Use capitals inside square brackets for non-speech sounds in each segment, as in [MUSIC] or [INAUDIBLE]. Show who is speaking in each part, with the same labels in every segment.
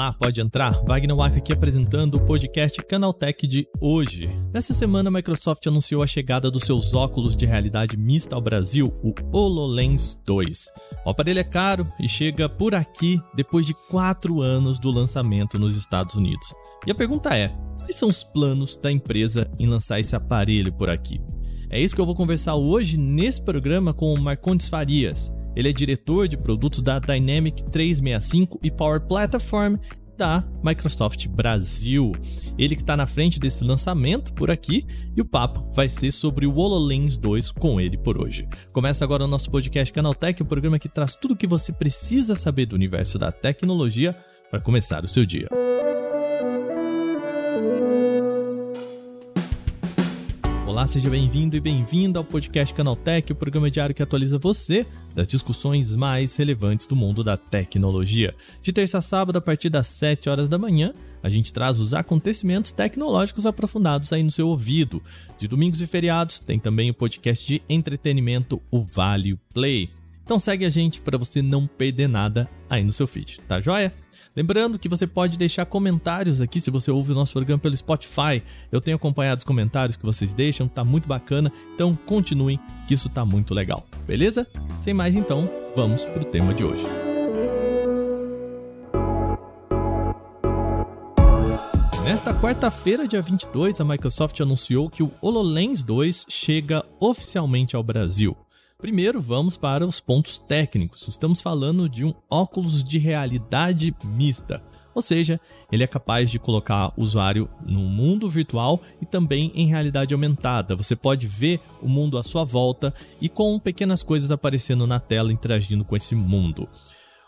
Speaker 1: Olá, pode entrar. Wagner Waka aqui apresentando o podcast Canaltech de hoje. Nessa semana, a Microsoft anunciou a chegada dos seus óculos de realidade mista ao Brasil, o HoloLens 2. O aparelho é caro e chega por aqui depois de quatro anos do lançamento nos Estados Unidos. E a pergunta é: quais são os planos da empresa em lançar esse aparelho por aqui? É isso que eu vou conversar hoje nesse programa com o Marcondes Farias. Ele é diretor de produtos da Dynamic 365 e Power Platform da Microsoft Brasil. Ele que está na frente desse lançamento por aqui e o papo vai ser sobre o HoloLens 2 com ele por hoje. Começa agora o nosso podcast Canaltech, o programa que traz tudo o que você precisa saber do universo da tecnologia para começar o seu dia. Olá, seja bem-vindo e bem-vinda ao podcast Canaltech, o programa diário que atualiza você das discussões mais relevantes do mundo da tecnologia. De terça a sábado, a partir das 7 horas da manhã, a gente traz os acontecimentos tecnológicos aprofundados aí no seu ouvido. De domingos e feriados, tem também o podcast de entretenimento, o Vale Play. Então segue a gente para você não perder nada aí no seu feed, tá joia? Lembrando que você pode deixar comentários aqui se você ouve o nosso programa pelo Spotify. Eu tenho acompanhado os comentários que vocês deixam, tá muito bacana. Então continuem, que isso tá muito legal. Beleza? Sem mais então, vamos pro tema de hoje. Nesta quarta-feira, dia 22, a Microsoft anunciou que o HoloLens 2 chega oficialmente ao Brasil. Primeiro, vamos para os pontos técnicos. Estamos falando de um óculos de realidade mista. Ou seja, ele é capaz de colocar o usuário no mundo virtual e também em realidade aumentada. Você pode ver o mundo à sua volta e com pequenas coisas aparecendo na tela interagindo com esse mundo.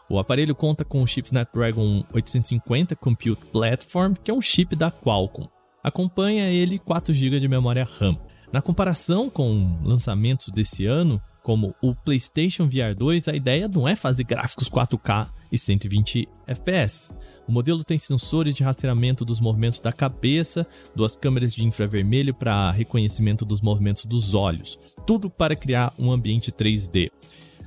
Speaker 1: O aparelho conta com o chip Snapdragon 850 Compute Platform, que é um chip da Qualcomm. Acompanha ele 4 GB de memória RAM. Na comparação com lançamentos desse ano, como o PlayStation VR 2, a ideia não é fazer gráficos 4K e 120 FPS. O modelo tem sensores de rastreamento dos movimentos da cabeça, duas câmeras de infravermelho para reconhecimento dos movimentos dos olhos, tudo para criar um ambiente 3D.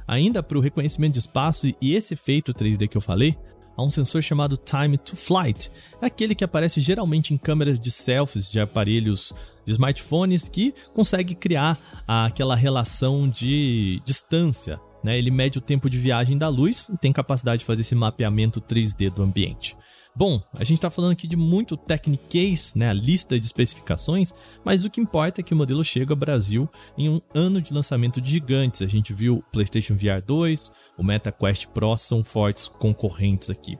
Speaker 1: Ainda para o reconhecimento de espaço e esse efeito 3D que eu falei, há um sensor chamado Time to Flight, é aquele que aparece geralmente em câmeras de selfies de aparelhos de smartphones que consegue criar aquela relação de distância. Né? Ele mede o tempo de viagem da luz e tem capacidade de fazer esse mapeamento 3D do ambiente. Bom, a gente está falando aqui de muito Techniques, né, a lista de especificações, mas o que importa é que o modelo chega ao Brasil em um ano de lançamento de gigantes. A gente viu o PlayStation VR 2, o Meta Quest Pro são fortes concorrentes aqui.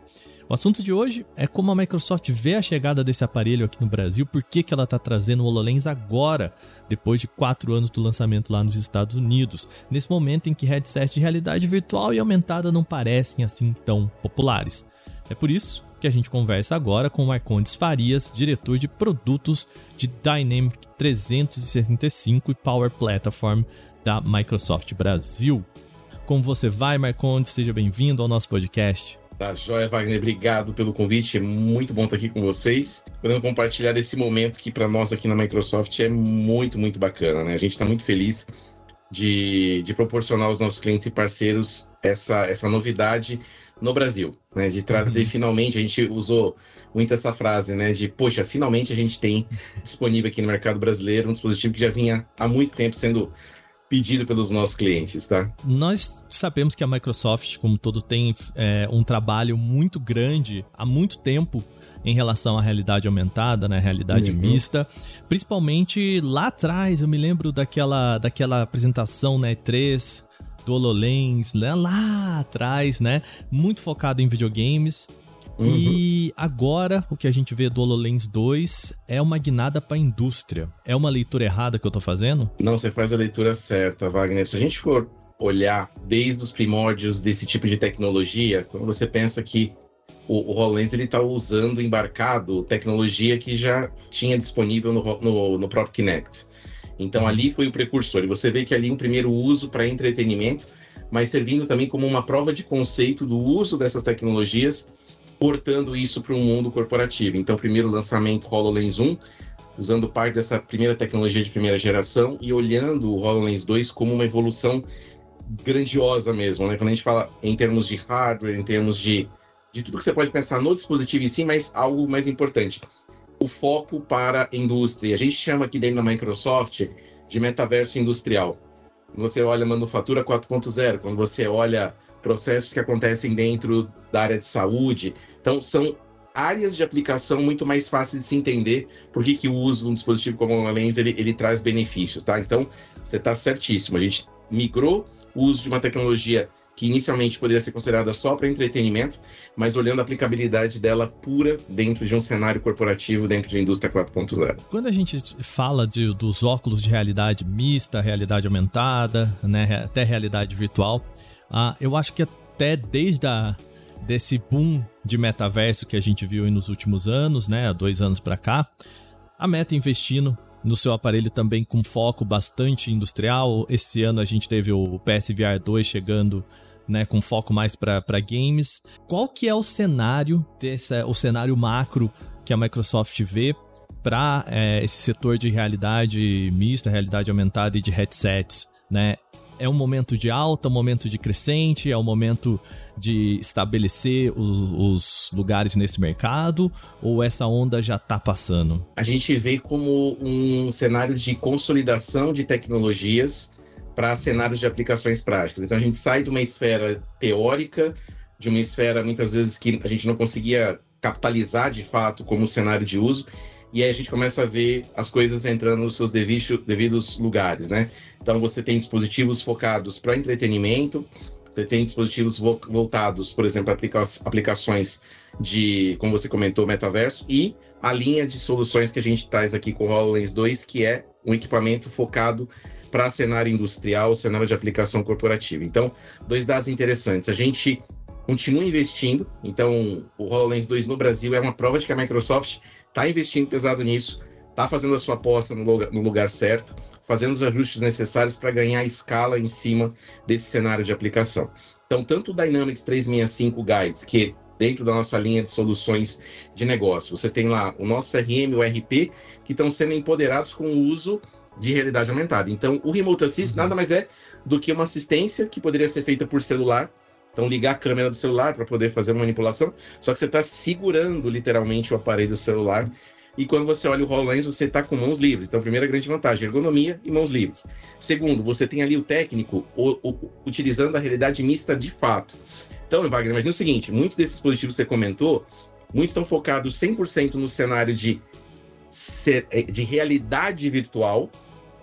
Speaker 1: O assunto de hoje é como a Microsoft vê a chegada desse aparelho aqui no Brasil, por que, que ela está trazendo o HoloLens agora, depois de quatro anos do lançamento lá nos Estados Unidos, nesse momento em que headsets de realidade virtual e aumentada não parecem assim tão populares. É por isso que a gente conversa agora com o Marcondes Farias, diretor de produtos de Dynamic 365 e Power Platform da Microsoft Brasil. Como você vai, Marcondes? Seja bem-vindo ao nosso podcast.
Speaker 2: Tá joia, Wagner. Obrigado pelo convite. É muito bom estar aqui com vocês, podendo compartilhar esse momento que para nós aqui na Microsoft é muito, muito bacana, né? A gente está muito feliz de, de proporcionar aos nossos clientes e parceiros essa, essa novidade no Brasil, né? De trazer uhum. finalmente, a gente usou muito essa frase, né? De, poxa, finalmente a gente tem disponível aqui no mercado brasileiro um dispositivo que já vinha há muito tempo sendo pedido pelos nossos clientes, tá?
Speaker 1: Nós sabemos que a Microsoft, como todo, tem é, um trabalho muito grande há muito tempo em relação à realidade aumentada, né, realidade uhum. mista. Principalmente lá atrás, eu me lembro daquela, daquela apresentação na né, E3 do HoloLens, né, lá atrás, né, muito focado em videogames. Uhum. E agora o que a gente vê do HoloLens 2 é uma guinada para a indústria. É uma leitura errada que eu tô fazendo?
Speaker 2: Não, você faz a leitura certa, Wagner. Se a gente for olhar desde os primórdios desse tipo de tecnologia, quando você pensa que o, o HoloLens ele está usando embarcado tecnologia que já tinha disponível no, no, no próprio Kinect. Então uhum. ali foi o precursor. E você vê que ali um primeiro uso para entretenimento, mas servindo também como uma prova de conceito do uso dessas tecnologias portando isso para o mundo corporativo. Então, primeiro lançamento HoloLens 1, usando parte dessa primeira tecnologia de primeira geração e olhando o HoloLens 2 como uma evolução grandiosa mesmo, né? Quando a gente fala em termos de hardware, em termos de, de tudo que você pode pensar no dispositivo em si, mas algo mais importante, o foco para a indústria. A gente chama aqui dentro da Microsoft de metaverso industrial. Quando você olha manufatura 4.0, quando você olha processos que acontecem dentro da área de saúde, então são áreas de aplicação muito mais fáceis de se entender por que, que o uso de um dispositivo como o Lens ele, ele traz benefícios, tá? Então, você está certíssimo. A gente migrou o uso de uma tecnologia que inicialmente poderia ser considerada só para entretenimento, mas olhando a aplicabilidade dela pura dentro de um cenário corporativo, dentro de indústria 4.0.
Speaker 1: Quando a gente fala de, dos óculos de realidade mista, realidade aumentada, né, até realidade virtual, uh, eu acho que até desde a, desse boom de metaverso que a gente viu nos últimos anos, né, há dois anos para cá, a Meta investindo no seu aparelho também com foco bastante industrial. Esse ano a gente teve o PSVR 2 chegando né, com foco mais para games. Qual que é o cenário desse, o cenário macro que a Microsoft vê para é, esse setor de realidade mista, realidade aumentada e de headsets, né? É um momento de alta, um momento de crescente, é um momento de estabelecer os, os lugares nesse mercado ou essa onda já está passando?
Speaker 2: A gente vê como um cenário de consolidação de tecnologias para cenários de aplicações práticas. Então a gente sai de uma esfera teórica, de uma esfera muitas vezes que a gente não conseguia capitalizar de fato como cenário de uso, e aí a gente começa a ver as coisas entrando nos seus devidos lugares, né? Então você tem dispositivos focados para entretenimento, você tem dispositivos voltados, por exemplo, aplica aplicações de, como você comentou, metaverso, e a linha de soluções que a gente traz aqui com o HoloLens 2, que é um equipamento focado para cenário industrial, cenário de aplicação corporativa. Então, dois dados interessantes. A gente continua investindo, então o HoloLens 2 no Brasil é uma prova de que a Microsoft está investindo pesado nisso, está fazendo a sua aposta no lugar, no lugar certo fazendo os ajustes necessários para ganhar escala em cima desse cenário de aplicação. Então, tanto o Dynamics 365 Guides, que dentro da nossa linha de soluções de negócio, você tem lá o nosso CRM, o RP, que estão sendo empoderados com o uso de realidade aumentada. Então, o Remote Assist uhum. nada mais é do que uma assistência que poderia ser feita por celular. Então, ligar a câmera do celular para poder fazer uma manipulação, só que você está segurando literalmente o aparelho celular e quando você olha o HoloLens, você está com mãos livres. Então, primeira grande vantagem, ergonomia e mãos livres. Segundo, você tem ali o técnico o, o, utilizando a realidade mista de fato. Então, Wagner, imagina o seguinte, muitos desses dispositivos que você comentou, muitos estão focados 100% no cenário de, é, de realidade virtual,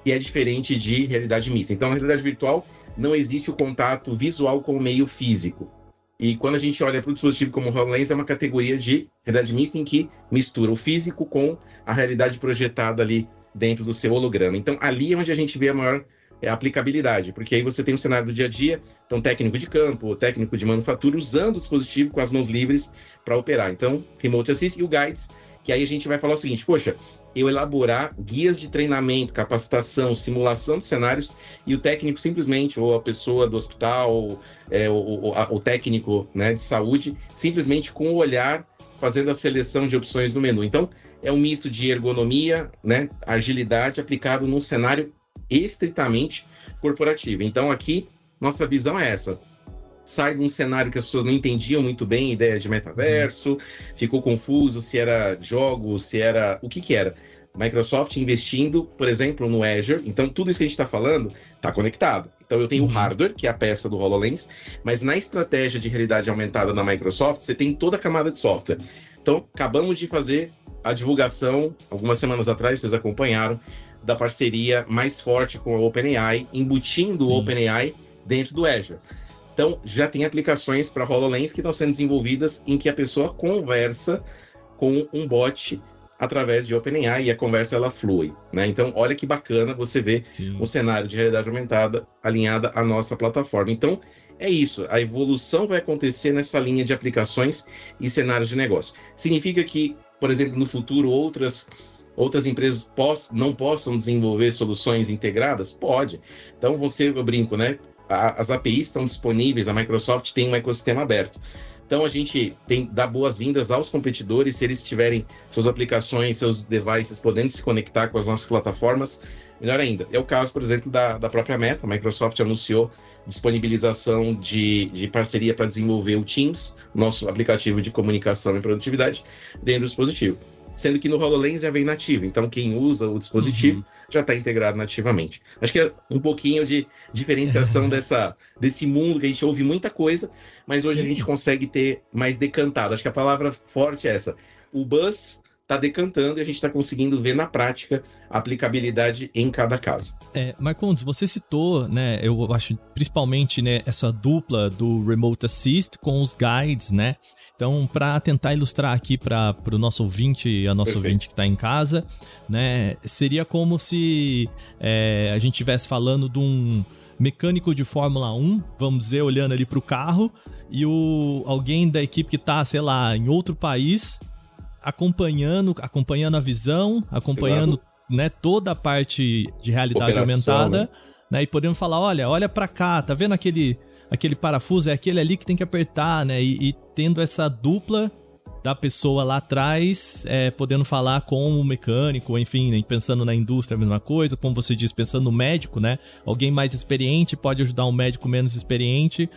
Speaker 2: e é diferente de realidade mista. Então, na realidade virtual, não existe o contato visual com o meio físico. E quando a gente olha para o dispositivo como o HoloLens, é uma categoria de realidade mista em que mistura o físico com a realidade projetada ali dentro do seu holograma. Então, ali é onde a gente vê a maior é, aplicabilidade, porque aí você tem um cenário do dia a dia, então técnico de campo, técnico de manufatura, usando o dispositivo com as mãos livres para operar. Então, Remote Assist e o Guides, que aí a gente vai falar o seguinte, poxa, eu elaborar guias de treinamento, capacitação, simulação de cenários e o técnico simplesmente, ou a pessoa do hospital, é, o, o, a, o, técnico né, de saúde, simplesmente com o olhar fazendo a seleção de opções no menu. Então, é um misto de ergonomia, né, agilidade aplicado num cenário estritamente corporativo. Então, aqui, nossa visão é essa sai de um cenário que as pessoas não entendiam muito bem a ideia de metaverso, ficou confuso se era jogos, se era. o que que era. Microsoft investindo, por exemplo, no Azure. Então, tudo isso que a gente está falando está conectado. Então, eu tenho o uhum. hardware, que é a peça do HoloLens, mas na estratégia de realidade aumentada da Microsoft, você tem toda a camada de software. Então, acabamos de fazer a divulgação, algumas semanas atrás, vocês acompanharam, da parceria mais forte com a OpenAI, embutindo Sim. o OpenAI dentro do Azure. Então, já tem aplicações para HoloLens que estão sendo desenvolvidas em que a pessoa conversa com um bot através de OpenAI e a conversa ela flui, né? Então, olha que bacana você ver um cenário de realidade aumentada alinhada à nossa plataforma. Então, é isso, a evolução vai acontecer nessa linha de aplicações e cenários de negócio. Significa que, por exemplo, no futuro outras outras empresas poss não possam desenvolver soluções integradas? Pode. Então, você, eu brinco, né? As APIs estão disponíveis, a Microsoft tem um ecossistema aberto. Então a gente tem dá boas-vindas aos competidores se eles tiverem suas aplicações, seus devices podendo se conectar com as nossas plataformas. melhor ainda. É o caso, por exemplo, da, da própria Meta. A Microsoft anunciou disponibilização de, de parceria para desenvolver o Teams, nosso aplicativo de comunicação e produtividade, dentro do dispositivo. Sendo que no HoloLens já vem nativo, então quem usa o dispositivo uhum. já está integrado nativamente. Acho que é um pouquinho de diferenciação [LAUGHS] dessa, desse mundo que a gente ouve muita coisa, mas hoje Sim. a gente consegue ter mais decantado. Acho que a palavra forte é essa. O buzz está decantando e a gente está conseguindo ver na prática a aplicabilidade em cada caso.
Speaker 1: É, Marcondes, você citou, né, eu acho principalmente né, essa dupla do Remote Assist com os guides, né? Então, para tentar ilustrar aqui para o nosso ouvinte, a nossa Perfeito. ouvinte que está em casa, né, seria como se é, a gente estivesse falando de um mecânico de Fórmula 1, vamos dizer, olhando ali para o carro, e o, alguém da equipe que está, sei lá, em outro país, acompanhando, acompanhando a visão, acompanhando né, toda a parte de realidade Operação, aumentada, né? né? E podemos falar, olha, olha para cá, tá vendo aquele aquele parafuso é aquele ali que tem que apertar, né? E, e tendo essa dupla da pessoa lá atrás, é, podendo falar com o mecânico, enfim, né, pensando na indústria a mesma coisa, como você disse, pensando no médico, né? Alguém mais experiente pode ajudar um médico menos experiente.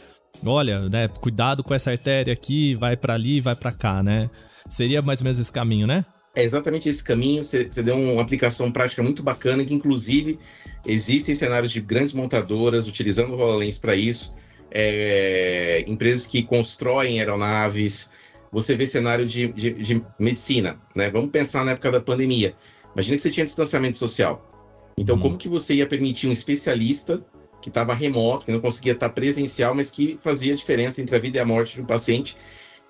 Speaker 1: Olha, né, cuidado com essa artéria aqui, vai para ali, vai para cá, né? Seria mais ou menos esse caminho, né?
Speaker 2: É exatamente esse caminho. Você, você deu uma aplicação prática muito bacana, que inclusive existem cenários de grandes montadoras utilizando o HoloLens para isso. É, empresas que constroem aeronaves. Você vê cenário de, de, de, medicina, né? Vamos pensar na época da pandemia. Imagina que você tinha distanciamento social. Então, hum. como que você ia permitir um especialista que estava remoto, que não conseguia estar presencial, mas que fazia diferença entre a vida e a morte de um paciente,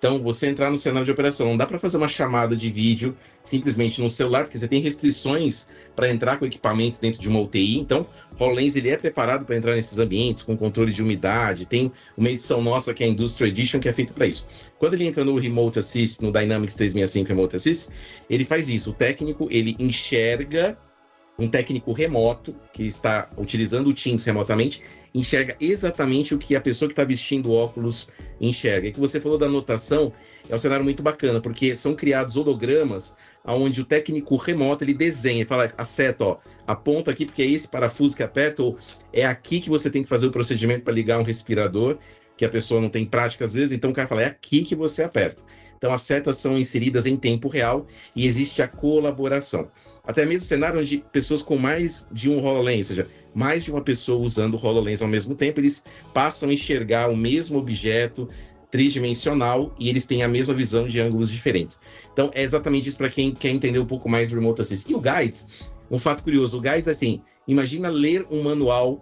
Speaker 2: então, você entrar no cenário de operação, não dá para fazer uma chamada de vídeo simplesmente no celular, porque você tem restrições para entrar com equipamentos dentro de uma UTI. Então, HoloLens ele é preparado para entrar nesses ambientes com controle de umidade. Tem uma edição nossa que é a Industrial Edition que é feita para isso. Quando ele entra no Remote Assist, no Dynamics 365 Remote Assist, ele faz isso. O técnico ele enxerga um técnico remoto que está utilizando o Teams remotamente enxerga exatamente o que a pessoa que está vestindo óculos enxerga. E que você falou da anotação, é um cenário muito bacana, porque são criados hologramas onde o técnico remoto ele desenha, ele fala, acerta, ó, aponta aqui porque é esse parafuso que aperta, ou é aqui que você tem que fazer o procedimento para ligar um respirador, que a pessoa não tem prática às vezes, então o cara fala, é aqui que você aperta. Então as setas são inseridas em tempo real e existe a colaboração. Até mesmo cenário onde pessoas com mais de um HoloLens, ou seja, mais de uma pessoa usando o HoloLens ao mesmo tempo, eles passam a enxergar o mesmo objeto tridimensional e eles têm a mesma visão de ângulos diferentes. Então é exatamente isso para quem quer entender um pouco mais do Remote Assist. E o Guides, um fato curioso, o Guides assim, imagina ler um manual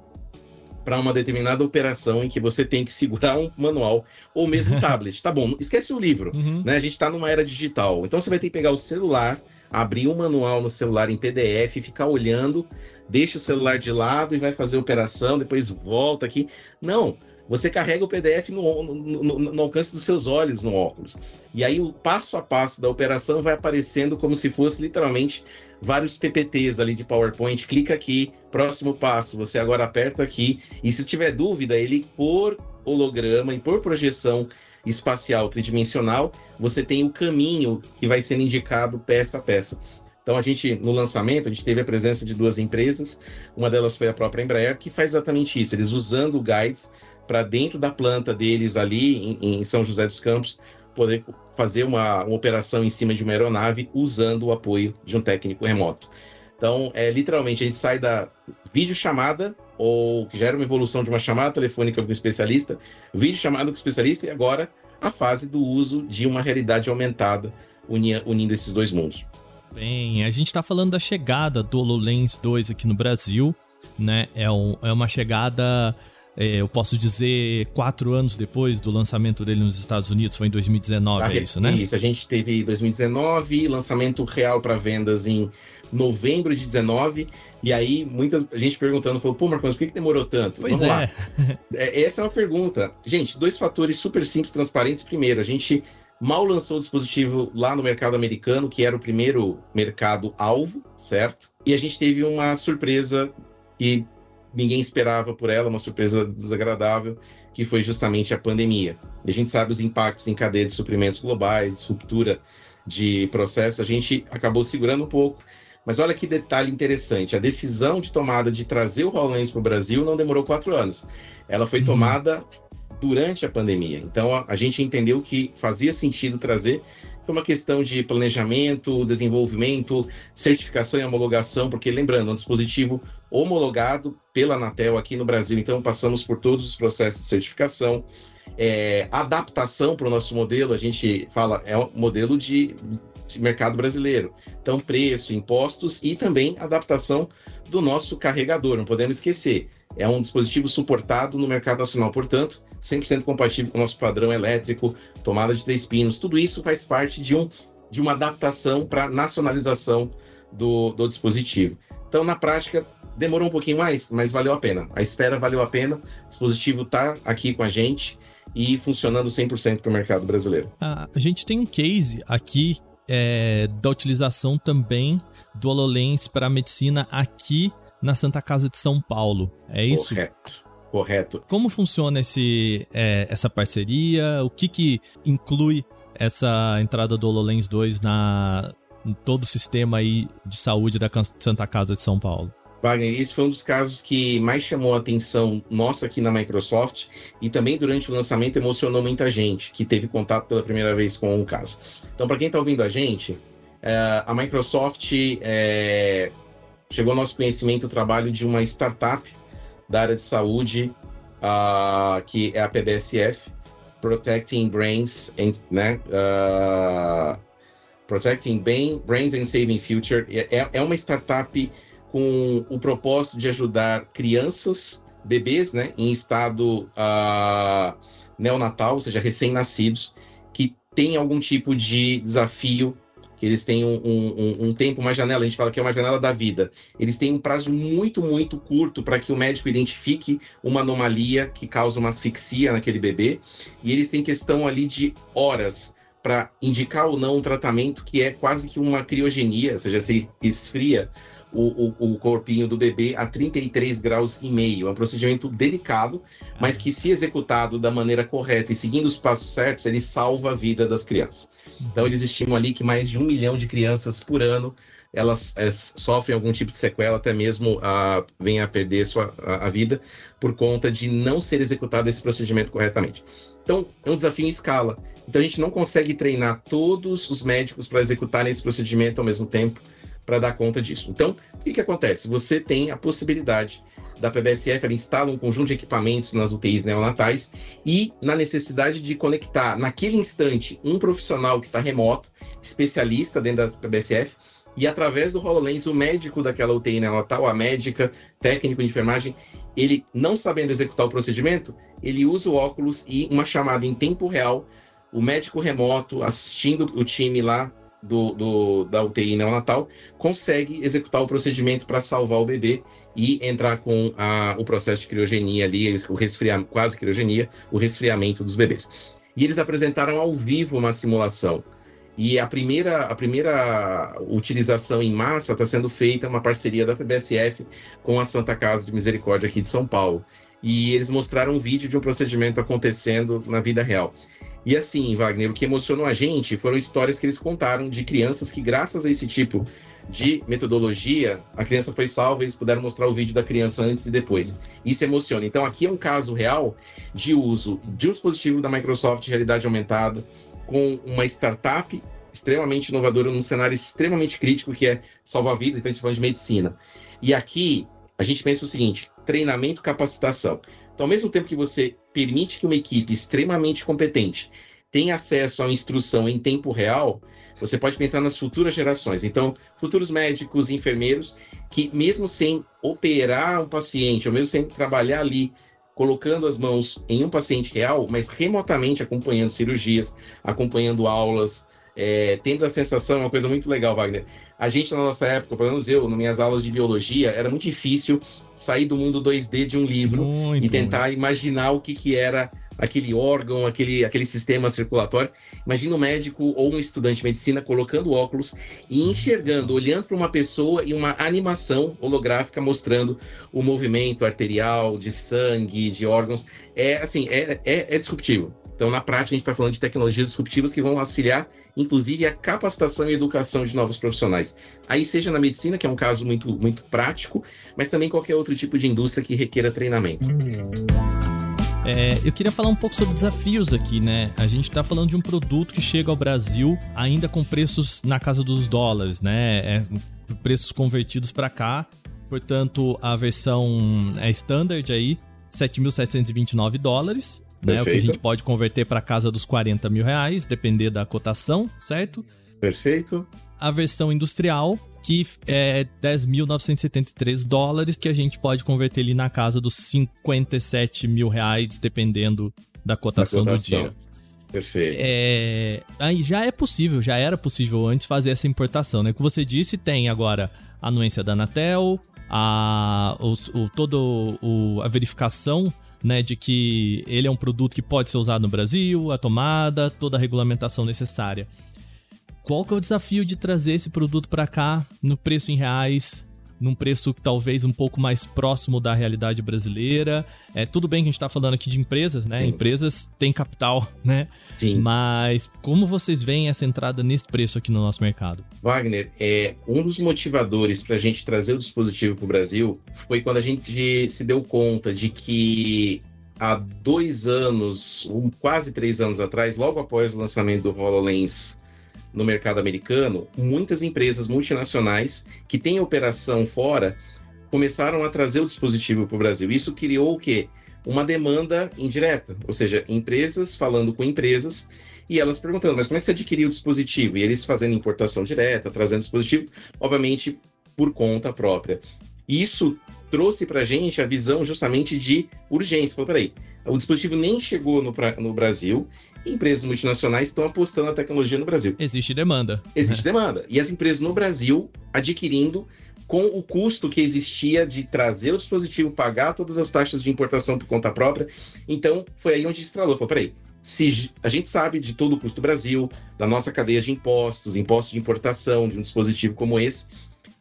Speaker 2: para uma determinada operação em que você tem que segurar um manual ou mesmo [LAUGHS] tablet. Tá bom, esquece o livro, uhum. né? A gente está numa era digital. Então você vai ter que pegar o celular, abrir um manual no celular em PDF, ficar olhando, deixa o celular de lado e vai fazer a operação, depois volta aqui. Não, você carrega o PDF no, no, no, no, alcance dos seus olhos no óculos. E aí o passo a passo da operação vai aparecendo como se fosse literalmente vários PPTs ali de PowerPoint. Clica aqui, próximo passo, você agora aperta aqui. E se tiver dúvida, ele por holograma e por projeção espacial tridimensional, você tem o caminho que vai sendo indicado peça a peça. Então a gente no lançamento a gente teve a presença de duas empresas, uma delas foi a própria Embraer que faz exatamente isso, eles usando guides para dentro da planta deles ali em, em, São José dos Campos poder fazer uma, uma operação em cima de uma aeronave usando o apoio de um técnico remoto. Então, é literalmente a gente sai da videochamada ou que já era uma evolução de uma chamada telefônica com especialista, vídeo chamada com especialista e agora a fase do uso de uma realidade aumentada unindo esses dois mundos.
Speaker 1: Bem, a gente está falando da chegada do HoloLens 2 aqui no Brasil, né? É, um, é uma chegada é, eu posso dizer, quatro anos depois do lançamento dele nos Estados Unidos, foi em 2019, ah, é isso, né?
Speaker 2: Isso, a gente teve 2019, lançamento real para vendas em novembro de 19, e aí muita gente perguntando, falou, pô, Marcos, por que, que demorou tanto?
Speaker 1: Pois Vamos é. lá. [LAUGHS]
Speaker 2: é. Essa é uma pergunta. Gente, dois fatores super simples, transparentes. Primeiro, a gente mal lançou o dispositivo lá no mercado americano, que era o primeiro mercado alvo, certo? E a gente teve uma surpresa que ninguém esperava por ela, uma surpresa desagradável, que foi justamente a pandemia. E a gente sabe os impactos em cadeia de suprimentos globais, ruptura de processo, a gente acabou segurando um pouco, Mas olha que detalhe interessante: a decisão de tomada de trazer o HoloLens para o Brasil não demorou quatro anos. Ela foi uhum. tomada durante a pandemia. Então a, a gente entendeu que fazia sentido trazer foi uma questão de planejamento, desenvolvimento, certificação e homologação, porque lembrando, é um dispositivo homologado pela Anatel aqui no Brasil, então passamos por todos os processos de certificação, é, adaptação para o nosso modelo, a gente fala, é um modelo de, de mercado brasileiro. Então, preço, impostos e também adaptação do nosso carregador, não podemos esquecer. É um dispositivo suportado no mercado nacional, portanto, 100% compatível com o nosso padrão elétrico, tomada de três pinos. Tudo isso faz parte de, um, de uma adaptação para nacionalização do, do dispositivo. Então, na prática, demorou um pouquinho mais, mas valeu a pena. A espera valeu a pena. O dispositivo está aqui com a gente e funcionando 100% para o mercado brasileiro.
Speaker 1: a gente tem um case aqui é, da utilização também do HoloLens para a medicina aqui na Santa Casa de São Paulo. É isso?
Speaker 2: Correto. Correto.
Speaker 1: Como funciona esse, é, essa parceria? O que, que inclui essa entrada do HoloLens 2 na, em todo o sistema aí de saúde da Santa Casa de São Paulo?
Speaker 2: Wagner, esse foi um dos casos que mais chamou a atenção nossa aqui na Microsoft e também durante o lançamento emocionou muita gente que teve contato pela primeira vez com o caso. Então, para quem está ouvindo a gente, é, a Microsoft é, chegou ao nosso conhecimento o trabalho de uma startup da área de saúde, uh, que é a PBSF, Protecting Brains, né? Uh, Protecting Brains and Saving Future. É, é uma startup com o propósito de ajudar crianças, bebês, né, em estado uh, neonatal, ou seja, recém-nascidos, que têm algum tipo de desafio que eles têm um, um, um, tempo, uma janela, a gente fala que é uma janela da vida. Eles têm um prazo muito, muito curto para que o médico identifique uma anomalia que causa uma asfixia naquele bebê, e eles têm questão ali de horas para indicar ou não um tratamento que é quase que uma criogenia, ou seja, se esfria o, o, o, corpinho do bebê a 33 graus e meio. É um procedimento delicado, mas que se executado da maneira correta e seguindo os passos certos, ele salva a vida das crianças. Então eles estimam ali que mais de um milhão de crianças por ano elas é, sofrem algum tipo de sequela, até mesmo a, vêm a perder sua, a, a, vida por conta de não ser executado esse procedimento corretamente. Então, é um desafio em escala. Então, a gente não consegue treinar todos os médicos para executarem esse procedimento ao mesmo tempo para dar conta disso. Então, o que, que acontece? Você tem a possibilidade da PBSF, ela instala um conjunto de equipamentos nas UTIs neonatais e na necessidade de conectar naquele instante um profissional que está remoto, especialista dentro da PBSF, e através do HoloLens, o médico daquela UTI neonatal, a médica, técnico de enfermagem, ele não sabendo executar o procedimento, ele usa o óculos e uma chamada em tempo real, o médico remoto assistindo o time lá do, do, da UTI neonatal consegue executar o procedimento para salvar o bebê e entrar com a, o processo de criogenia ali, o resfriamento, quase criogenia, o resfriamento dos bebês. E eles apresentaram ao vivo uma simulação. E a primeira, a primeira utilização em massa está sendo feita uma parceria da PBSF com a Santa Casa de Misericórdia aqui de São Paulo. E eles mostraram um vídeo de um procedimento acontecendo na vida real. E assim, Wagner, o que emocionou a gente foram histórias que eles contaram de crianças que, graças a esse tipo de metodologia, a criança foi salva e eles puderam mostrar o vídeo da criança antes e depois. Isso emociona. Então, aqui é um caso real de uso de um dispositivo da Microsoft de realidade aumentada com uma startup extremamente inovadora num cenário extremamente crítico que é salvar vidas, então a gente tá falando de medicina. E aqui a gente pensa o seguinte: treinamento, capacitação. Então, ao mesmo tempo que você permite que uma equipe extremamente competente tenha acesso à instrução em tempo real, você pode pensar nas futuras gerações. Então, futuros médicos, enfermeiros, que mesmo sem operar um paciente, ou mesmo sem trabalhar ali, colocando as mãos em um paciente real, mas remotamente acompanhando cirurgias, acompanhando aulas, é, tendo a sensação, uma coisa muito legal, Wagner. A gente, na nossa época, pelo menos eu, nas minhas aulas de biologia, era muito difícil sair do mundo 2D de um livro muito. e tentar imaginar o que, que era aquele órgão, aquele, aquele sistema circulatório. Imagina um médico ou um estudante de medicina colocando óculos e enxergando, olhando para uma pessoa e uma animação holográfica mostrando o movimento arterial, de sangue, de órgãos. É assim, é, é, é disruptivo. Então, na prática, a gente está falando de tecnologias disruptivas que vão auxiliar, inclusive, a capacitação e educação de novos profissionais. Aí, seja na medicina, que é um caso muito, muito prático, mas também qualquer outro tipo de indústria que requeira treinamento.
Speaker 1: É, eu queria falar um pouco sobre desafios aqui, né? A gente está falando de um produto que chega ao Brasil ainda com preços na casa dos dólares, né? É, preços convertidos para cá. Portanto, a versão é standard aí, 7.729 dólares né? O que a gente pode converter para casa dos 40 mil reais, depender da cotação, certo?
Speaker 2: Perfeito.
Speaker 1: A versão industrial, que é 10.973 dólares, que a gente pode converter ali na casa dos 57 mil reais, dependendo da cotação, da cotação. do dia.
Speaker 2: Perfeito.
Speaker 1: É, aí já é possível, já era possível antes fazer essa importação, né? Como você disse, tem agora a anuência da Anatel, a, o, o, todo o, a verificação né, de que ele é um produto que pode ser usado no Brasil, a tomada, toda a regulamentação necessária. Qual que é o desafio de trazer esse produto para cá no preço em reais, num preço talvez um pouco mais próximo da realidade brasileira. É tudo bem que a gente está falando aqui de empresas, né? Sim. Empresas têm capital, né? Sim. Mas como vocês veem essa entrada nesse preço aqui no nosso mercado?
Speaker 2: Wagner, é um dos motivadores para a gente trazer o dispositivo para o Brasil foi quando a gente se deu conta de que há dois anos, um, quase três anos atrás, logo após o lançamento do HoloLens no mercado americano, muitas empresas multinacionais que têm operação fora começaram a trazer o dispositivo para o Brasil. Isso criou o quê? Uma demanda indireta, ou seja, empresas falando com empresas e elas perguntando, mas como é que você adquiriu o dispositivo? E eles fazendo importação direta, trazendo o dispositivo, obviamente por conta própria. Isso trouxe para a gente a visão justamente de urgência. Falou, peraí, o dispositivo nem chegou no, pra, no Brasil empresas multinacionais estão apostando na tecnologia no Brasil.
Speaker 1: Existe demanda.
Speaker 2: Existe [LAUGHS] demanda. E as empresas no Brasil adquirindo com o custo que existia de trazer o dispositivo, pagar todas as taxas de importação por conta própria. Então, foi aí onde estralou. Falou, peraí, se a gente sabe de todo o custo do Brasil, da nossa cadeia de impostos, impostos de importação de um dispositivo como esse,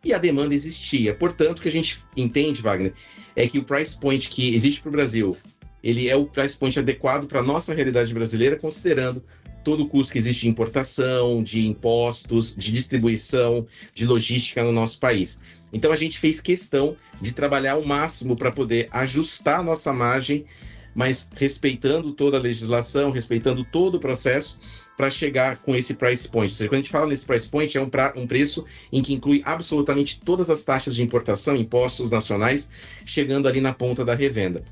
Speaker 2: e a demanda existia. Portanto, o que a gente entende, Wagner, é que o price point que existe para o Brasil ele é o price point adequado para a nossa realidade brasileira, considerando todo o custo que existe de importação, de impostos, de distribuição, de logística no nosso país. Então a gente fez questão de trabalhar o máximo para poder ajustar a nossa margem, mas respeitando toda a legislação, respeitando todo o processo para chegar com esse price point. Ou seja, quando a gente fala nesse price point, é um, pra, um preço em que inclui absolutamente todas as taxas de importação, impostos nacionais, chegando ali na ponta da revenda.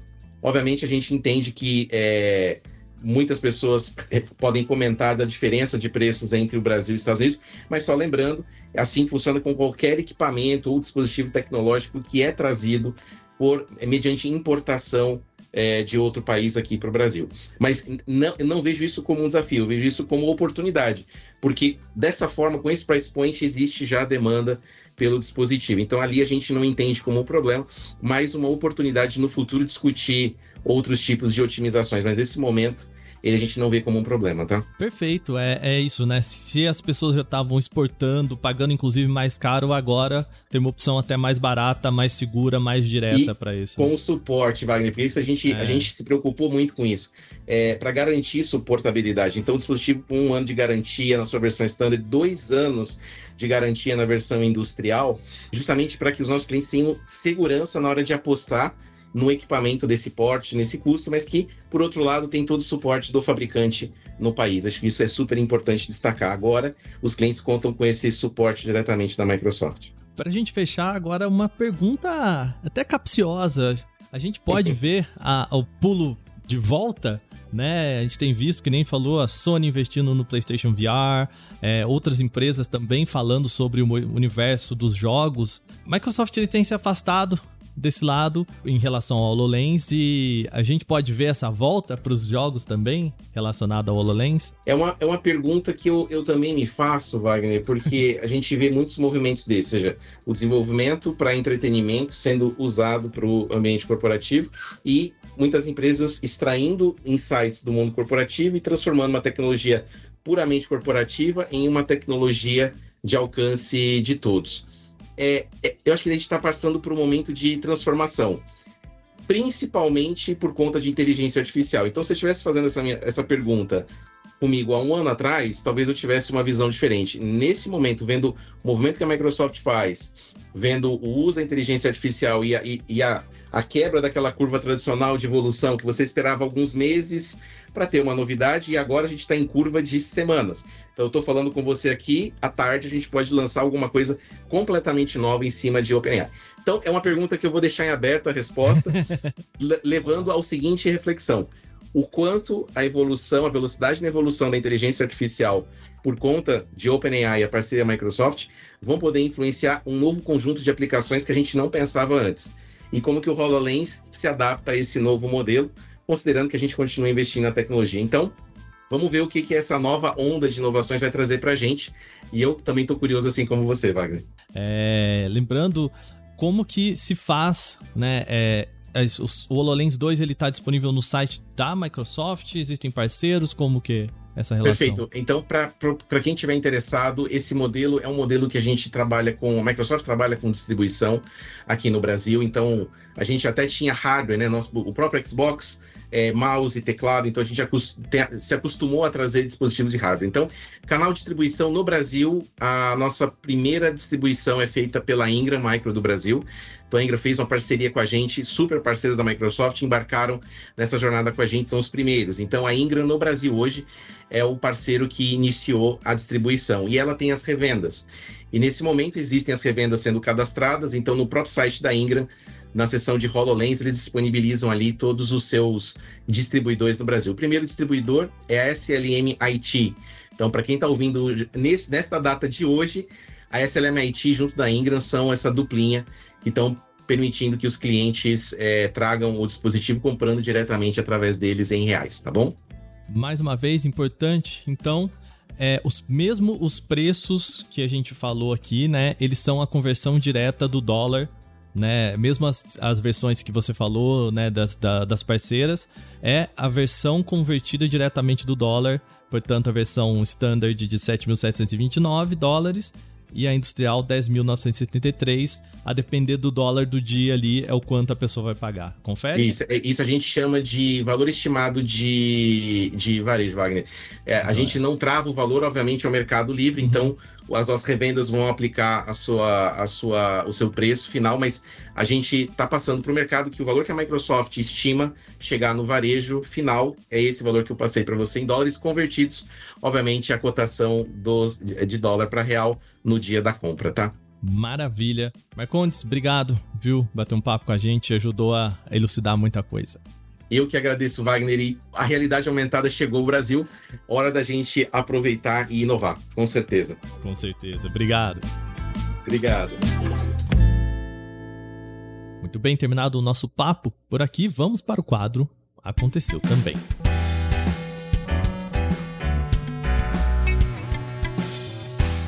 Speaker 2: Obviamente, a gente entende que é, muitas pessoas [LAUGHS] podem comentar da diferença de preços entre o Brasil e os Estados Unidos, mas só lembrando, assim funciona com qualquer equipamento ou dispositivo tecnológico que é trazido por é, mediante importação é, de outro país aqui para o Brasil. Mas não, não vejo isso como um desafio, vejo isso como oportunidade, porque dessa forma, com esse price point, existe já a demanda pelo dispositivo. Então ali a gente não entende como um problema, mas uma oportunidade no futuro discutir outros tipos de otimizações. Mas nesse momento ele a gente não vê como um problema, tá?
Speaker 1: Perfeito, é, é isso, né? Se as pessoas já estavam exportando, pagando inclusive mais caro, agora tem uma opção até mais barata, mais segura, mais direta para isso.
Speaker 2: Com né? suporte, Wagner, porque isso a gente, é. a gente se preocupou muito com isso. É, para garantir suportabilidade. Então, o dispositivo com um ano de garantia na sua versão standard, dois anos de garantia na versão industrial, justamente para que os nossos clientes tenham segurança na hora de apostar no equipamento desse porte, nesse custo, mas que, por outro lado, tem todo o suporte do fabricante no país. Acho que isso é super importante destacar. Agora, os clientes contam com esse suporte diretamente da Microsoft.
Speaker 1: Para a gente fechar agora, uma pergunta até capciosa. A gente pode [LAUGHS] ver a, o pulo de volta né? A gente tem visto, que nem falou, a Sony investindo no PlayStation VR, é, outras empresas também falando sobre o universo dos jogos. Microsoft ele tem se afastado desse lado em relação ao HoloLens e a gente pode ver essa volta para os jogos também relacionada ao HoloLens?
Speaker 2: É uma, é uma pergunta que eu, eu também me faço, Wagner, porque a [LAUGHS] gente vê muitos movimentos desses, seja, o desenvolvimento para entretenimento sendo usado para o ambiente corporativo e muitas empresas extraindo insights do mundo corporativo e transformando uma tecnologia puramente corporativa em uma tecnologia de alcance de todos é, é, eu acho que a gente está passando por um momento de transformação. principalmente por conta de inteligência artificial. Então, se eu estivesse fazendo essa, minha, essa pergunta comigo há um ano atrás, talvez eu tivesse uma visão diferente. Nesse momento, vendo o movimento que a Microsoft faz, vendo o uso da inteligência artificial e a, e, e a, a quebra daquela curva tradicional de evolução que você esperava alguns meses para ter uma novidade, e agora a gente está em curva de semanas. Então, eu estou falando com você aqui, à tarde a gente pode lançar alguma coisa completamente nova em cima de OpenAI. Então, é uma pergunta que eu vou deixar em aberto a resposta, [LAUGHS] levando ao seguinte reflexão. O quanto a evolução, a velocidade na evolução da inteligência artificial por conta de OpenAI e a parceria Microsoft vão poder influenciar um novo conjunto de aplicações que a gente não pensava antes. E como que o HoloLens se adapta a esse novo modelo, considerando que a gente continua investindo na tecnologia. Então, vamos ver o que, que essa nova onda de inovações vai trazer para a gente. E eu também estou curioso, assim como você, Wagner.
Speaker 1: É, lembrando como que se faz, né? É, é o HoloLens 2 ele está disponível no site da Microsoft, existem parceiros, como que essa relação?
Speaker 2: Perfeito. Então, para quem tiver interessado, esse modelo é um modelo que a gente trabalha com, a Microsoft trabalha com distribuição aqui no Brasil, então a gente até tinha hardware, né? Nosso, o próprio Xbox é, mouse e teclado, então a gente se acostumou a trazer dispositivos de hardware. Então, canal de distribuição no Brasil, a nossa primeira distribuição é feita pela Ingram Micro do Brasil. Então, a Ingram fez uma parceria com a gente, super parceiros da Microsoft, embarcaram nessa jornada com a gente, são os primeiros. Então, a Ingram no Brasil hoje é o parceiro que iniciou a distribuição e ela tem as revendas. E nesse momento existem as revendas sendo cadastradas, então no próprio site da Ingram na seção de HoloLens, eles disponibilizam ali todos os seus distribuidores no Brasil. O primeiro distribuidor é a SLM IT. Então, para quem está ouvindo nesse, nesta data de hoje, a SLM IT junto da Ingram são essa duplinha que estão permitindo que os clientes é, tragam o dispositivo comprando diretamente através deles em reais, tá bom?
Speaker 1: Mais uma vez, importante, então, é, os, mesmo os preços que a gente falou aqui, né? Eles são a conversão direta do dólar né? Mesmo as, as versões que você falou, né, das, da, das parceiras, é a versão convertida diretamente do dólar, portanto a versão standard de 7.729 dólares e a industrial 10.973, a depender do dólar do dia ali é o quanto a pessoa vai pagar. Confere?
Speaker 2: Isso, é, isso a gente chama de valor estimado de, de varejo, Wagner. É, a gente não trava o valor, obviamente, ao mercado livre, uhum. então as nossas revendas vão aplicar a sua, a sua, o seu preço final, mas a gente está passando para o mercado que o valor que a Microsoft estima chegar no varejo final é esse valor que eu passei para você em dólares convertidos, obviamente a cotação de dólar para real no dia da compra, tá?
Speaker 1: Maravilha. Marcondes, obrigado, viu? Bater um papo com a gente, ajudou a elucidar muita coisa.
Speaker 2: Eu que agradeço, Wagner, e a realidade aumentada chegou ao Brasil. Hora da gente aproveitar e inovar, com certeza.
Speaker 1: Com certeza. Obrigado.
Speaker 2: Obrigado.
Speaker 1: Muito bem, terminado o nosso papo por aqui, vamos para o quadro Aconteceu também.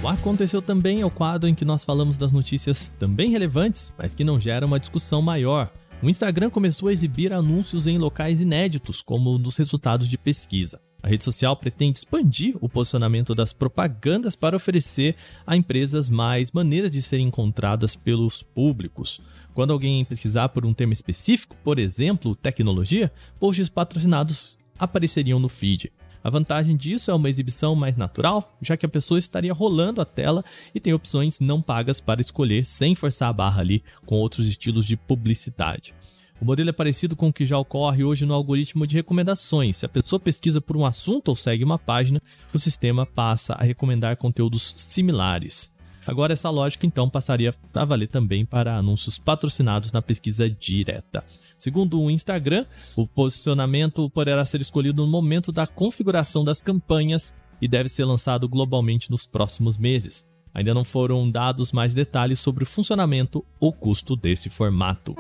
Speaker 1: O Aconteceu Também é o quadro em que nós falamos das notícias também relevantes, mas que não geram uma discussão maior. O Instagram começou a exibir anúncios em locais inéditos, como nos resultados de pesquisa. A rede social pretende expandir o posicionamento das propagandas para oferecer a empresas mais maneiras de serem encontradas pelos públicos. Quando alguém pesquisar por um tema específico, por exemplo, tecnologia, posts patrocinados apareceriam no feed. A vantagem disso é uma exibição mais natural, já que a pessoa estaria rolando a tela e tem opções não pagas para escolher sem forçar a barra ali com outros estilos de publicidade. O modelo é parecido com o que já ocorre hoje no algoritmo de recomendações. Se a pessoa pesquisa por um assunto ou segue uma página, o sistema passa a recomendar conteúdos similares. Agora, essa lógica então passaria a valer também para anúncios patrocinados na pesquisa direta. Segundo o Instagram, o posicionamento poderá ser escolhido no momento da configuração das campanhas e deve ser lançado globalmente nos próximos meses. Ainda não foram dados mais detalhes sobre o funcionamento ou custo desse formato.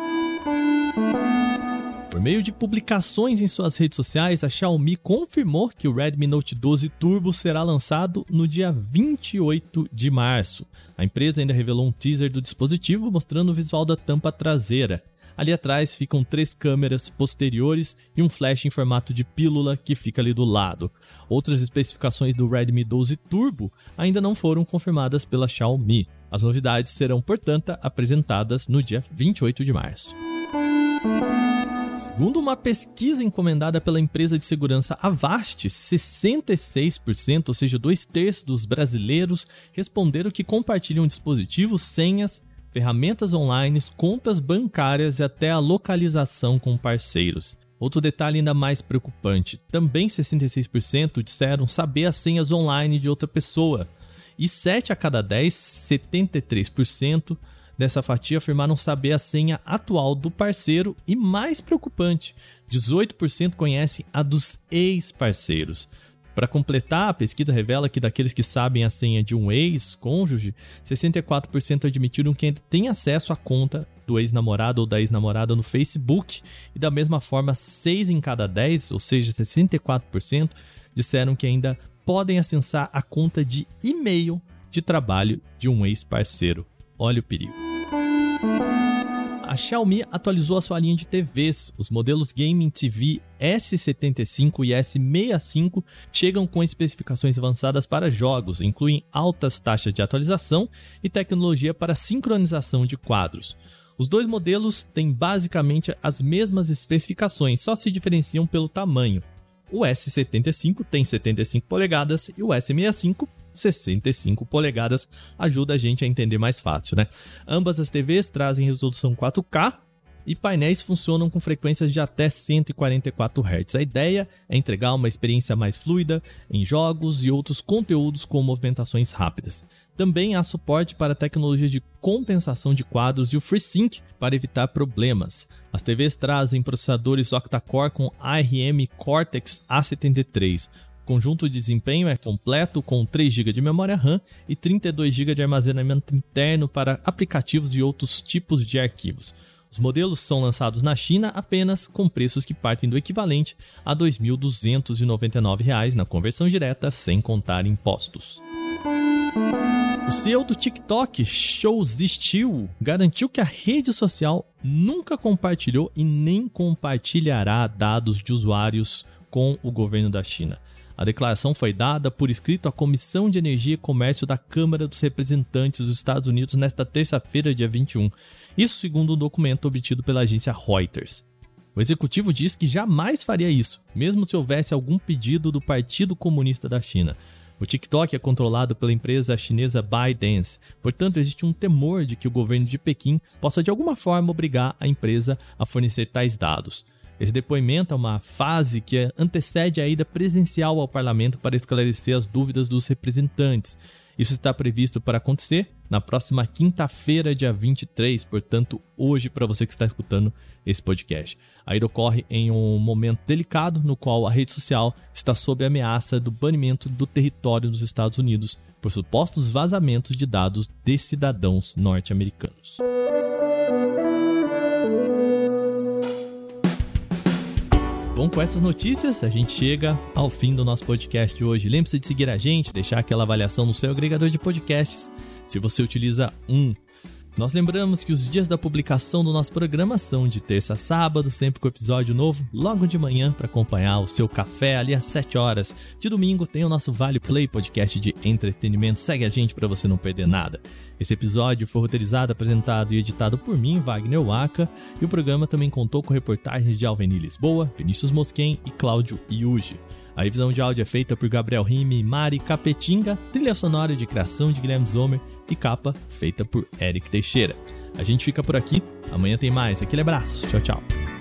Speaker 1: Por meio de publicações em suas redes sociais, a Xiaomi confirmou que o Redmi Note 12 Turbo será lançado no dia 28 de março. A empresa ainda revelou um teaser do dispositivo mostrando o visual da tampa traseira. Ali atrás ficam três câmeras posteriores e um flash em formato de pílula que fica ali do lado. Outras especificações do Redmi 12 Turbo ainda não foram confirmadas pela Xiaomi. As novidades serão, portanto, apresentadas no dia 28 de março. Segundo uma pesquisa encomendada pela empresa de segurança Avast, 66%, ou seja, dois terços dos brasileiros responderam que compartilham dispositivos, senhas, ferramentas online, contas bancárias e até a localização com parceiros. Outro detalhe ainda mais preocupante: também 66% disseram saber as senhas online de outra pessoa, e 7 a cada 10, 73%, dessa fatia afirmaram saber a senha atual do parceiro e mais preocupante, 18% conhecem a dos ex-parceiros. Para completar, a pesquisa revela que daqueles que sabem a senha de um ex-cônjuge, 64% admitiram que ainda tem acesso à conta do ex-namorado ou da ex-namorada no Facebook, e da mesma forma, 6 em cada 10, ou seja, 64%, disseram que ainda podem acessar a conta de e-mail de trabalho de um ex-parceiro. Olha o perigo. A Xiaomi atualizou a sua linha de TVs. Os modelos Gaming TV S75 e S65 chegam com especificações avançadas para jogos, incluem altas taxas de atualização e tecnologia para sincronização de quadros. Os dois modelos têm basicamente as mesmas especificações, só se diferenciam pelo tamanho. O S75 tem 75 polegadas e o S65 65 polegadas ajuda a gente a entender mais fácil, né? Ambas as TVs trazem resolução 4K e painéis funcionam com frequências de até 144 Hz. A ideia é entregar uma experiência mais fluida em jogos e outros conteúdos com movimentações rápidas. Também há suporte para tecnologias de compensação de quadros e o FreeSync para evitar problemas. As TVs trazem processadores octa-core com ARM Cortex A73, o conjunto de desempenho é completo com 3 GB de memória RAM e 32 GB de armazenamento interno para aplicativos e outros tipos de arquivos. Os modelos são lançados na China apenas com preços que partem do equivalente a R$ 2.299 na conversão direta, sem contar impostos. O CEO do TikTok, Showzistil, garantiu que a rede social nunca compartilhou e nem compartilhará dados de usuários com o governo da China. A declaração foi dada por escrito à Comissão de Energia e Comércio da Câmara dos Representantes dos Estados Unidos nesta terça-feira, dia 21. Isso segundo um documento obtido pela agência Reuters. O executivo diz que jamais faria isso, mesmo se houvesse algum pedido do Partido Comunista da China. O TikTok é controlado pela empresa chinesa ByteDance, portanto existe um temor de que o governo de Pequim possa de alguma forma obrigar a empresa a fornecer tais dados. Esse depoimento é uma fase que antecede a ida presencial ao parlamento para esclarecer as dúvidas dos representantes. Isso está previsto para acontecer na próxima quinta-feira, dia 23, portanto, hoje, para você que está escutando esse podcast. A ida ocorre em um momento delicado no qual a rede social está sob ameaça do banimento do território dos Estados Unidos por supostos vazamentos de dados de cidadãos norte-americanos. Bom, com essas notícias, a gente chega ao fim do nosso podcast hoje. Lembre-se de seguir a gente, deixar aquela avaliação no seu agregador de podcasts. Se você utiliza um nós lembramos que os dias da publicação do nosso programa são de terça a sábado, sempre com episódio novo, logo de manhã para acompanhar o seu café ali às 7 horas. De domingo tem o nosso Vale Play podcast de entretenimento. Segue a gente para você não perder nada. Esse episódio foi roteirizado, apresentado e editado por mim, Wagner Waka, e o programa também contou com reportagens de Alveni Lisboa, Vinícius Mosquen e Cláudio Iugi. A revisão de áudio é feita por Gabriel Rime e Mari Capetinga, trilha sonora de criação de Guilherme Zomer e capa feita por Eric Teixeira. A gente fica por aqui, amanhã tem mais. Aquele abraço, tchau, tchau.